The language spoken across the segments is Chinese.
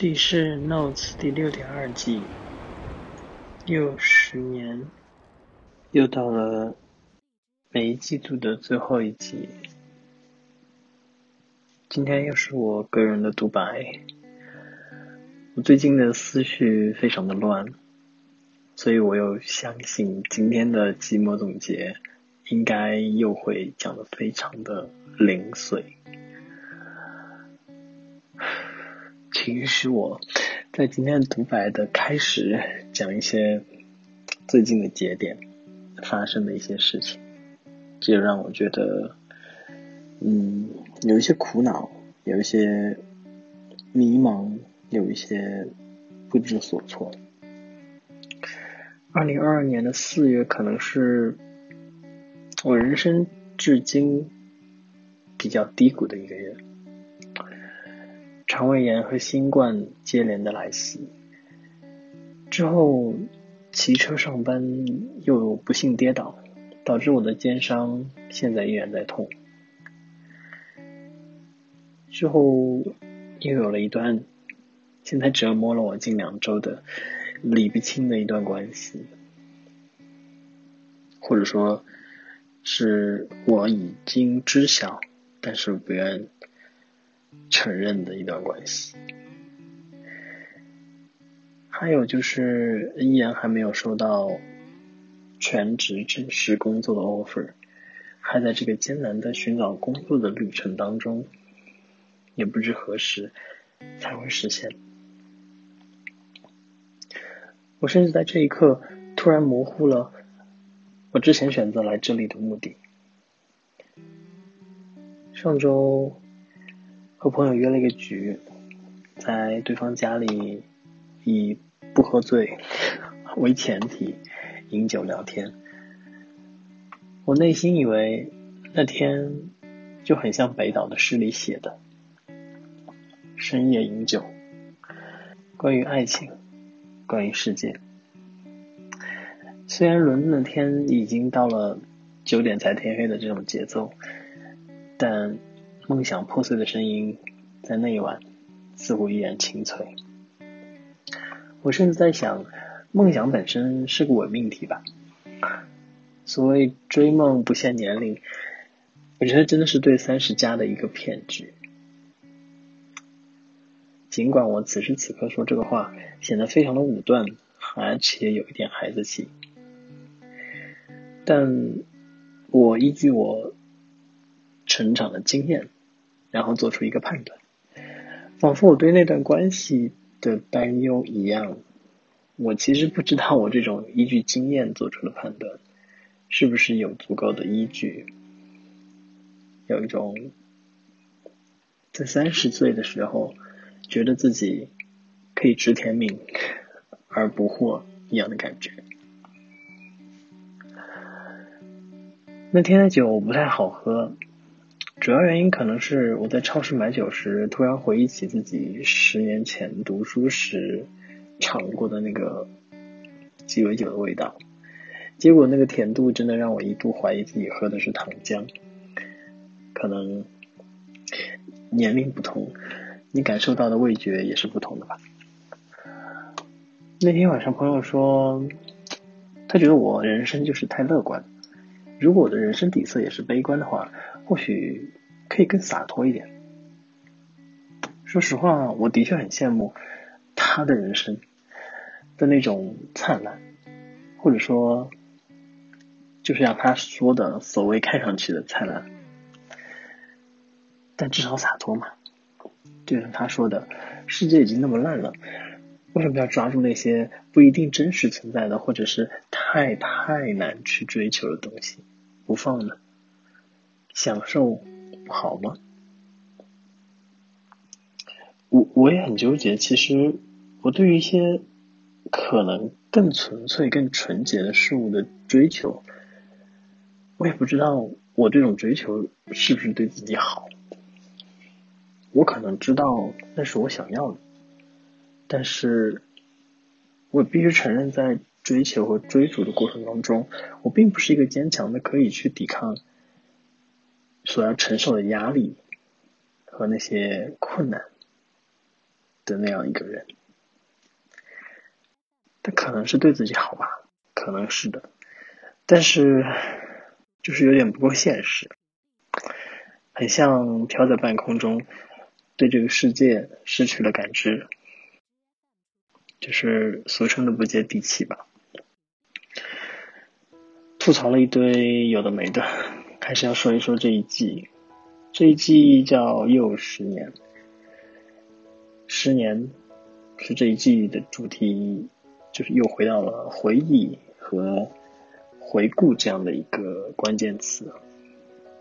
这里是 Notes 第六点二季，又十年，又到了每一季度的最后一集。今天又是我个人的独白。我最近的思绪非常的乱，所以我又相信今天的寂寞总结应该又会讲的非常的零碎。允许我在今天独白的开始讲一些最近的节点发生的一些事情，这就让我觉得，嗯，有一些苦恼，有一些迷茫，有一些不知所措。二零二二年的四月可能是我人生至今比较低谷的一个月。肠胃炎和新冠接连的来袭，之后骑车上班又不幸跌倒，导致我的肩伤现在依然在痛。之后又有了一段现在折磨了我近两周的理不清的一段关系，或者说是我已经知晓，但是不愿。承认的一段关系，还有就是依然还没有收到全职正式工作的 offer，还在这个艰难的寻找工作的旅程当中，也不知何时才会实现。我甚至在这一刻突然模糊了我之前选择来这里的目的。上周。和朋友约了一个局，在对方家里以不喝醉为前提饮酒聊天。我内心以为那天就很像北岛的诗里写的深夜饮酒，关于爱情，关于世界。虽然伦敦的天已经到了九点才天黑的这种节奏，但。梦想破碎的声音，在那一晚似乎依然清脆。我甚至在想，梦想本身是个伪命题吧？所谓追梦不限年龄，我觉得真的是对三十加的一个骗局。尽管我此时此刻说这个话显得非常的武断，而且有一点孩子气，但我依据我成长的经验。然后做出一个判断，仿佛我对那段关系的担忧一样。我其实不知道我这种依据经验做出的判断，是不是有足够的依据。有一种在三十岁的时候，觉得自己可以知天命 而不惑一样的感觉。那天的酒不太好喝。主要原因可能是我在超市买酒时，突然回忆起自己十年前读书时尝过的那个鸡尾酒的味道，结果那个甜度真的让我一度怀疑自己喝的是糖浆。可能年龄不同，你感受到的味觉也是不同的吧。那天晚上，朋友说，他觉得我人生就是太乐观。如果我的人生底色也是悲观的话，或许可以更洒脱一点。说实话，我的确很羡慕他的人生的那种灿烂，或者说，就是像他说的所谓看上去的灿烂，但至少洒脱嘛。就像他说的，世界已经那么烂了，为什么要抓住那些不一定真实存在的，或者是太太难去追求的东西？不放呢？享受好吗？我我也很纠结。其实我对于一些可能更纯粹、更纯洁的事物的追求，我也不知道我这种追求是不是对自己好。我可能知道那是我想要的，但是我必须承认，在。追求和追逐的过程当中，我并不是一个坚强的可以去抵抗所要承受的压力和那些困难的那样一个人。他可能是对自己好吧，可能是的，但是就是有点不够现实，很像飘在半空中，对这个世界失去了感知，就是俗称的不接地气吧。吐槽了一堆有的没的，还是要说一说这一季。这一季叫又十年，十年是这一季的主题。就是又回到了回忆和回顾这样的一个关键词，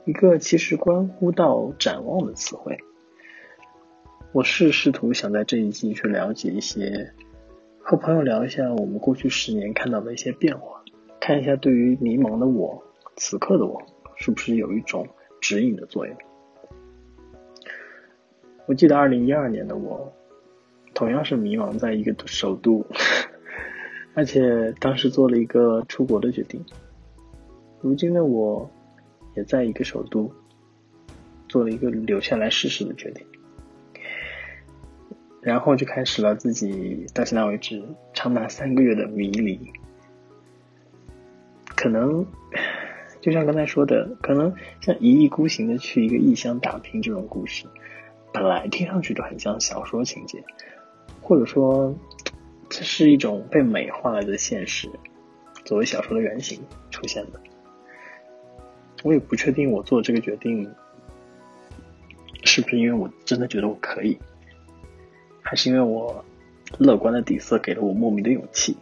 一个其实关乎到展望的词汇。我是试图想在这一季去了解一些，和朋友聊一下我们过去十年看到的一些变化，看一下对于迷茫的我，此刻的我是不是有一种指引的作用。我记得二零一二年的我，同样是迷茫在一个首都。而且当时做了一个出国的决定，如今的我，也在一个首都，做了一个留下来试试的决定，然后就开始了自己到现在为止长达三个月的迷离。可能就像刚才说的，可能像一意孤行的去一个异乡打拼这种故事，本来听上去就很像小说情节，或者说。这是一种被美化了的现实，作为小说的原型出现的。我也不确定我做这个决定是不是因为我真的觉得我可以，还是因为我乐观的底色给了我莫名的勇气。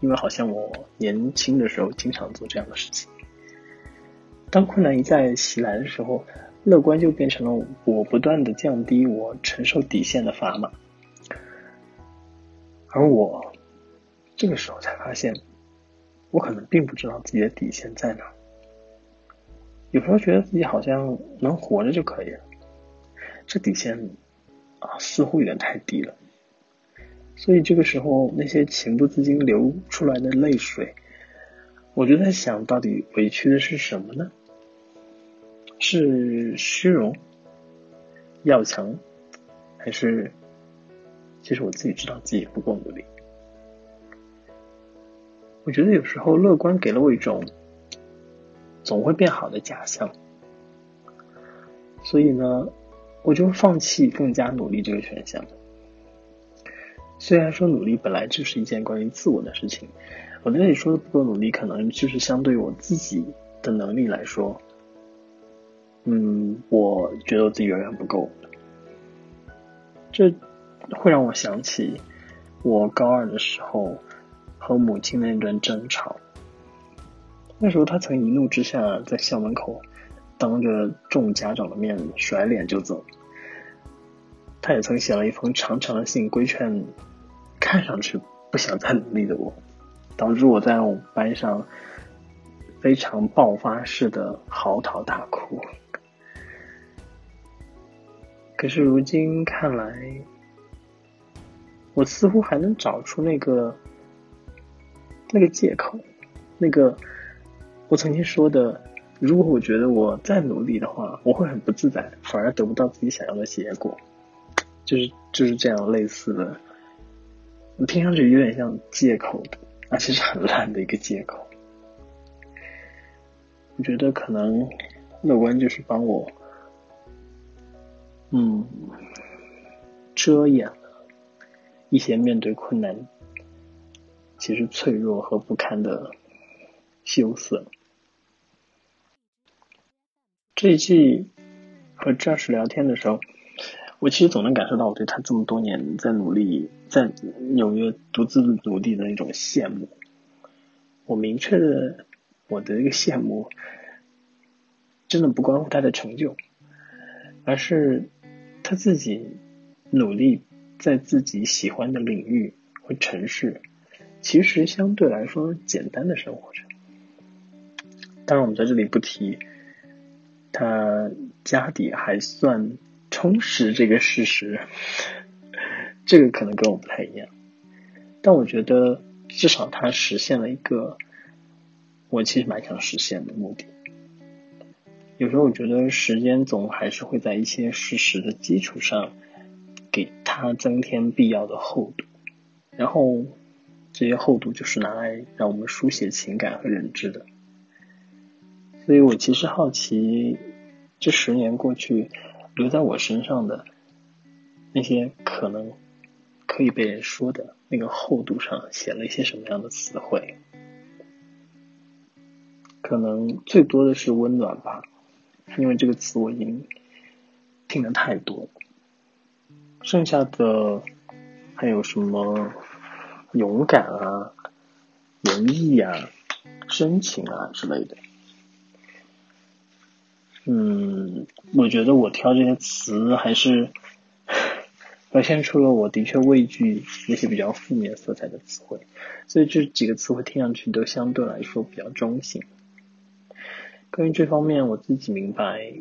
因为好像我年轻的时候经常做这样的事情。当困难一再袭来的时候，乐观就变成了我不断的降低我承受底线的砝码。而我这个时候才发现，我可能并不知道自己的底线在哪。有时候觉得自己好像能活着就可以了，这底线啊似乎有点太低了。所以这个时候那些情不自禁流出来的泪水，我就在想到底委屈的是什么呢？是虚荣、要强，还是？其实我自己知道自己不够努力，我觉得有时候乐观给了我一种总会变好的假象，所以呢，我就放弃更加努力这个选项。虽然说努力本来就是一件关于自我的事情，我这里说的不够努力，可能就是相对于我自己的能力来说，嗯，我觉得我自己远远不够。这。会让我想起我高二的时候和母亲那段争吵。那时候他曾一怒之下在校门口当着众家长的面甩脸就走。他也曾写了一封长长的信规劝看上去不想再努力的我，导致我在我班上非常爆发式的嚎啕大哭。可是如今看来。我似乎还能找出那个那个借口，那个我曾经说的，如果我觉得我再努力的话，我会很不自在，反而得不到自己想要的结果，就是就是这样类似的，听上去有点像借口，而且是很烂的一个借口。我觉得可能乐观就是帮我，嗯，遮掩了。一些面对困难，其实脆弱和不堪的羞涩。这一季和 Josh 聊天的时候，我其实总能感受到我对他这么多年在努力，在纽约独自努力的那种羡慕。我明确的，我的一个羡慕，真的不关乎他的成就，而是他自己努力。在自己喜欢的领域和城市，其实相对来说简单的生活着。当然，我们在这里不提他家底还算充实这个事实，这个可能跟我不太一样。但我觉得，至少他实现了一个我其实蛮想实现的目的。有时候，我觉得时间总还是会在一些事实的基础上给。它增添必要的厚度，然后这些厚度就是拿来让我们书写情感和认知的。所以我其实好奇，这十年过去，留在我身上的那些可能可以被人说的那个厚度上，写了一些什么样的词汇？可能最多的是温暖吧，因为这个词我已经听的太多了。剩下的还有什么勇敢啊、仁义啊、深情啊之类的。嗯，我觉得我挑这些词还是 表现出了我的确畏惧那些比较负面色彩的词汇，所以这几个词汇听上去都相对来说比较中性。关于这方面，我自己明白，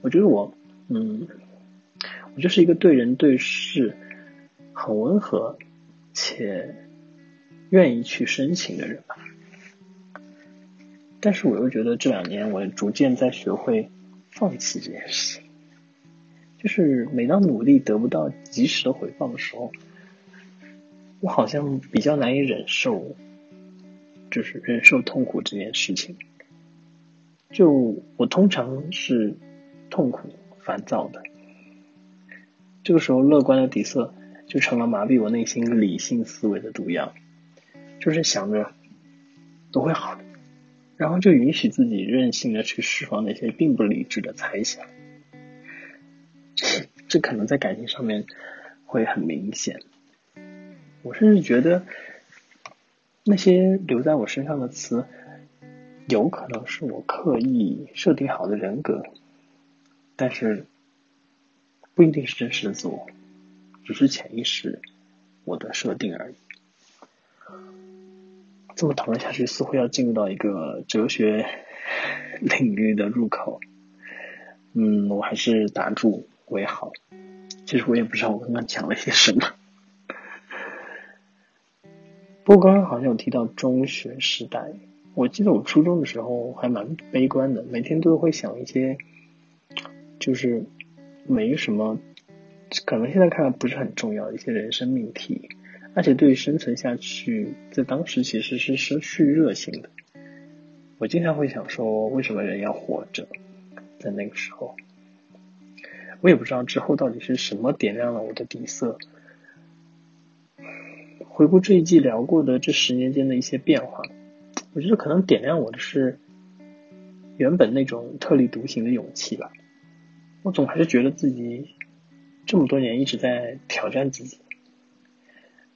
我觉得我，嗯，我就是一个对人对事很温和且愿意去深情的人吧。但是我又觉得这两年我逐渐在学会放弃这件事情，就是每当努力得不到及时的回报的时候，我好像比较难以忍受，就是忍受痛苦这件事情。就我通常是痛苦、烦躁的，这个时候乐观的底色就成了麻痹我内心理性思维的毒药，就是想着都会好的，然后就允许自己任性的去释放那些并不理智的猜想，这这可能在感情上面会很明显，我甚至觉得那些留在我身上的词。有可能是我刻意设定好的人格，但是不一定是真实的自我，只是潜意识我的设定而已。这么讨论下去，似乎要进入到一个哲学领域的入口。嗯，我还是打住为好。其实我也不知道我刚刚讲了些什么。不过刚刚好像有提到中学时代。我记得我初中的时候还蛮悲观的，每天都会想一些，就是没什么，可能现在看来不是很重要的一些人生命题，而且对于生存下去，在当时其实是失去热情的。我经常会想说，为什么人要活着？在那个时候，我也不知道之后到底是什么点亮了我的底色。回顾这一季聊过的这十年间的一些变化。我觉得可能点亮我的是原本那种特立独行的勇气吧。我总还是觉得自己这么多年一直在挑战自己，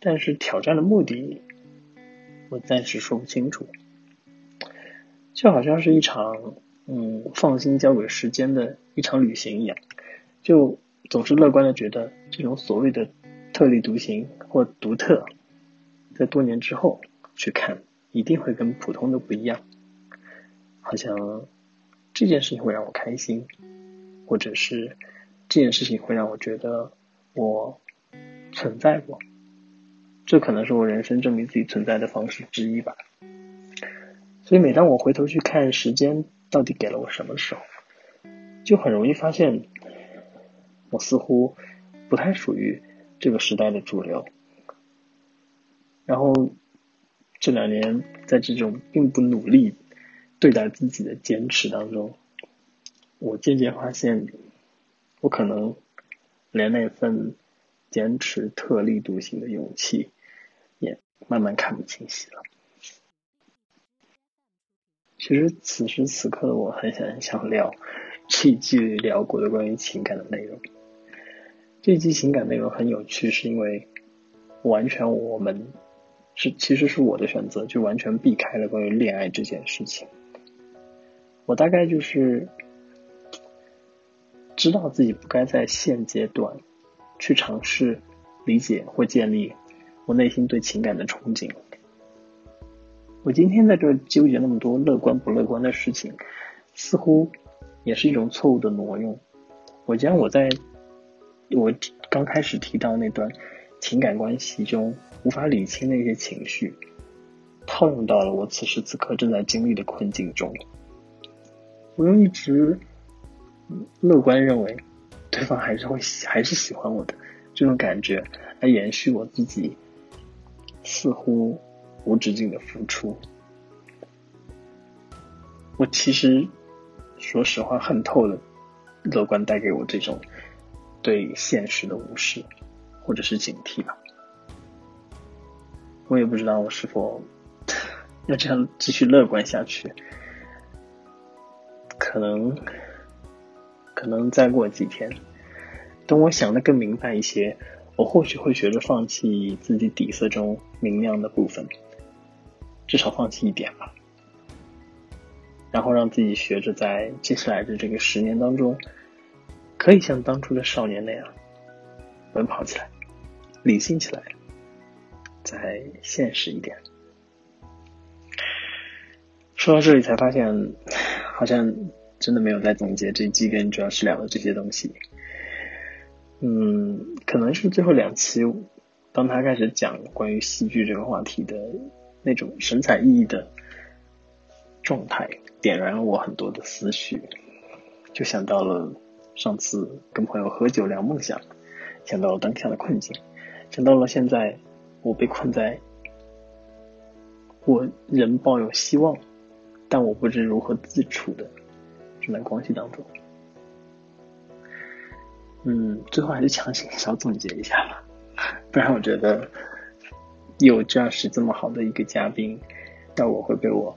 但是挑战的目的我暂时说不清楚。就好像是一场嗯放心交给时间的一场旅行一样，就总是乐观的觉得这种所谓的特立独行或独特，在多年之后去看。一定会跟普通的不一样，好像这件事情会让我开心，或者是这件事情会让我觉得我存在过，这可能是我人生证明自己存在的方式之一吧。所以每当我回头去看时间到底给了我什么时候，就很容易发现，我似乎不太属于这个时代的主流，然后。这两年，在这种并不努力对待自己的坚持当中，我渐渐发现，我可能连那份坚持特立独行的勇气，也慢慢看不清晰了。其实此时此刻的我，很想很想聊这一季聊过的关于情感的内容。这一季情感内容很有趣，是因为完全我们。是，其实是我的选择，就完全避开了关于恋爱这件事情。我大概就是知道自己不该在现阶段去尝试理解或建立我内心对情感的憧憬。我今天在这纠结那么多乐观不乐观的事情，似乎也是一种错误的挪用。我将我在我刚开始提到那段。情感关系中无法理清的一些情绪，套用到了我此时此刻正在经历的困境中。我用一直乐观认为，对方还是会还是喜欢我的这种感觉，来延续我自己似乎无止境的付出。我其实说实话，恨透了乐观带给我这种对现实的无视或者是警惕吧。我也不知道我是否 要这样继续乐观下去，可能。可能再过几天，等我想的更明白一些，我或许会学着放弃自己底色中明亮的部分，至少放弃一点吧。然后让自己学着在接下来的这个十年当中，可以像当初的少年那样奔跑起来，理性起来，再现实一点。说到这里才发现，好像。真的没有在总结这一季跟主要是聊的这些东西，嗯，可能是最后两期，当他开始讲关于戏剧这个话题的那种神采奕奕的状态，点燃了我很多的思绪，就想到了上次跟朋友喝酒聊梦想，想到了当下的困境，想到了现在我被困在，我仍抱有希望，但我不知如何自处的。这段关系当中，嗯，最后还是强行小总结一下吧，不然我觉得有这样是这么好的一个嘉宾，但我会被我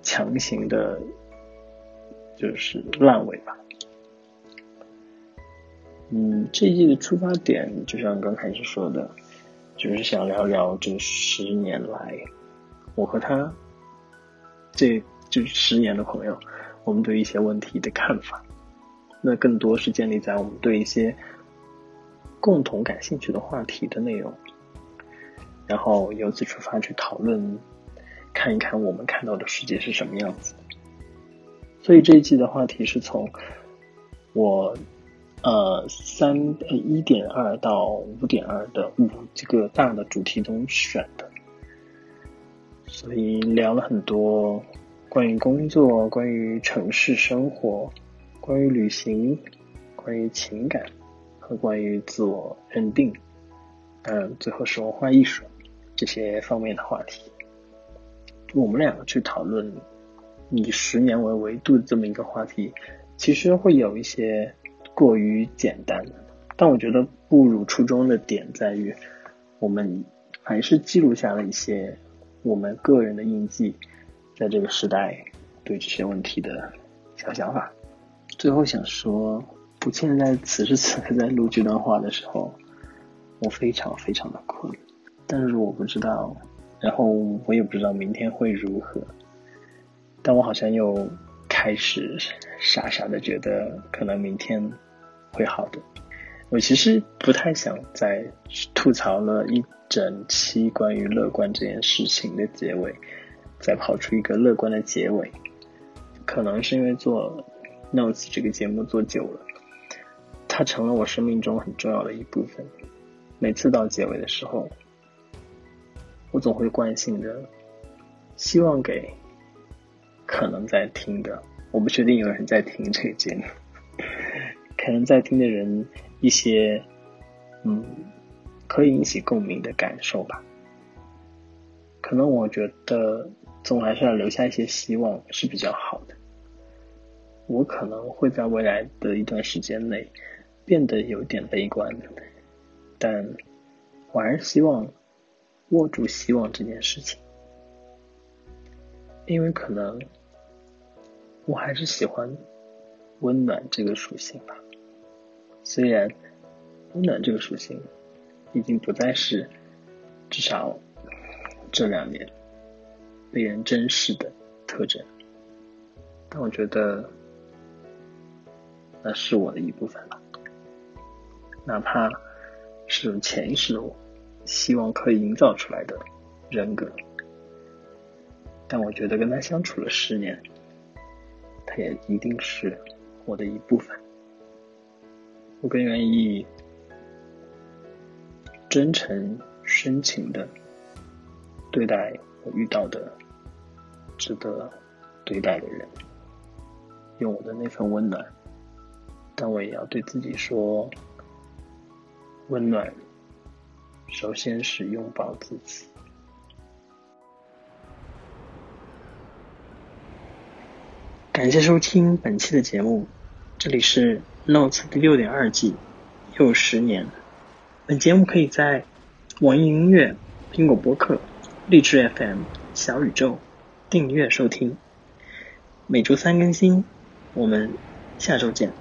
强行的，就是烂尾吧。嗯，这一季的出发点就像刚开始说的，就是想聊聊这十年来我和他这这十年的朋友。我们对一些问题的看法，那更多是建立在我们对一些共同感兴趣的话题的内容，然后由此出发去讨论，看一看我们看到的世界是什么样子。所以这一季的话题是从我呃三呃一点二到五点二的五这个大的主题中选的，所以聊了很多。关于工作，关于城市生活，关于旅行，关于情感和关于自我认定，嗯，最后是文化艺术这些方面的话题。我们两个去讨论以十年为维度的这么一个话题，其实会有一些过于简单，但我觉得步入初衷的点在于，我们还是记录下了一些我们个人的印记。在这个时代，对这些问题的小想法。最后想说，我现在此时此刻在录这段话的时候，我非常非常的困，但是我不知道，然后我也不知道明天会如何，但我好像又开始傻傻的觉得，可能明天会好的。我其实不太想再吐槽了一整期关于乐观这件事情的结尾。再跑出一个乐观的结尾，可能是因为做 notes 这个节目做久了，它成了我生命中很重要的一部分。每次到结尾的时候，我总会惯性的希望给可能在听的，我不确定有人在听这个节目，可能在听的人一些嗯可以引起共鸣的感受吧。可能我觉得。总还是要留下一些希望是比较好的。我可能会在未来的一段时间内变得有点悲观，但我还是希望握住希望这件事情，因为可能我还是喜欢温暖这个属性吧。虽然温暖这个属性已经不再是至少这两年。被人珍视的特征，但我觉得那是我的一部分了，哪怕是潜意识的我希望可以营造出来的人格，但我觉得跟他相处了十年，他也一定是我的一部分。我更愿意真诚、深情的对待我遇到的。值得对待的人，用我的那份温暖但我也要对自己说，温暖首先是拥抱自己。感谢收听本期的节目，这里是 Notes 第六点二季，又十年。本节目可以在网易音乐、苹果播客、荔枝 FM、小宇宙订阅收听，每周三更新。我们下周见。